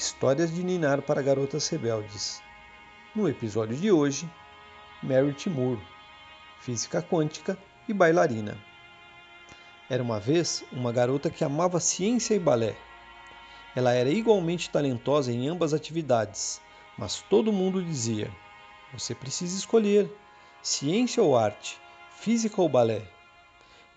Histórias de Ninar para Garotas Rebeldes. No episódio de hoje, Mary Timur, física quântica e bailarina. Era uma vez uma garota que amava ciência e balé. Ela era igualmente talentosa em ambas atividades, mas todo mundo dizia: você precisa escolher ciência ou arte, física ou balé.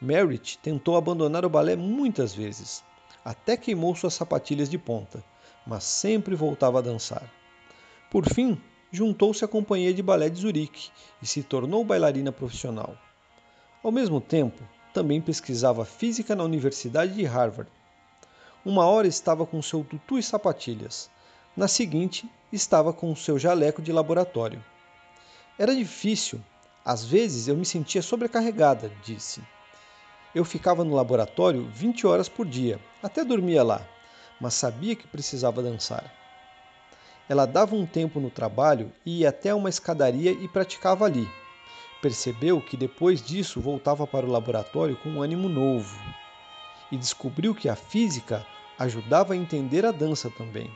Merritt tentou abandonar o balé muitas vezes, até queimou suas sapatilhas de ponta, mas sempre voltava a dançar. Por fim, juntou-se à companhia de balé de Zurique e se tornou bailarina profissional. Ao mesmo tempo, também pesquisava física na Universidade de Harvard. Uma hora estava com seu tutu e sapatilhas, na seguinte, estava com seu jaleco de laboratório. Era difícil, às vezes eu me sentia sobrecarregada, disse. Eu ficava no laboratório 20 horas por dia, até dormia lá, mas sabia que precisava dançar. Ela dava um tempo no trabalho e ia até uma escadaria e praticava ali. Percebeu que depois disso voltava para o laboratório com um ânimo novo. E descobriu que a física ajudava a entender a dança também.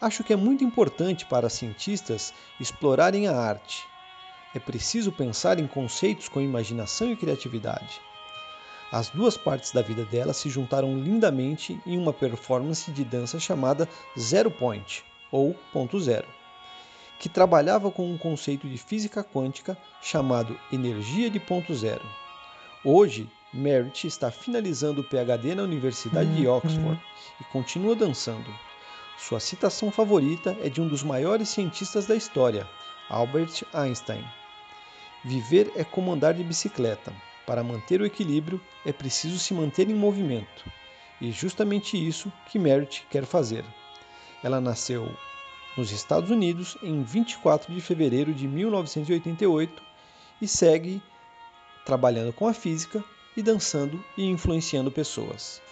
Acho que é muito importante para cientistas explorarem a arte. É preciso pensar em conceitos com imaginação e criatividade. As duas partes da vida dela se juntaram lindamente em uma performance de dança chamada Zero Point, ou Ponto Zero, que trabalhava com um conceito de física quântica chamado energia de ponto zero. Hoje, Merritt está finalizando o PhD na Universidade de Oxford e continua dançando. Sua citação favorita é de um dos maiores cientistas da história, Albert Einstein. Viver é como andar de bicicleta. Para manter o equilíbrio, é preciso se manter em movimento. E justamente isso que Merritt quer fazer. Ela nasceu nos Estados Unidos em 24 de fevereiro de 1988 e segue trabalhando com a física e dançando e influenciando pessoas.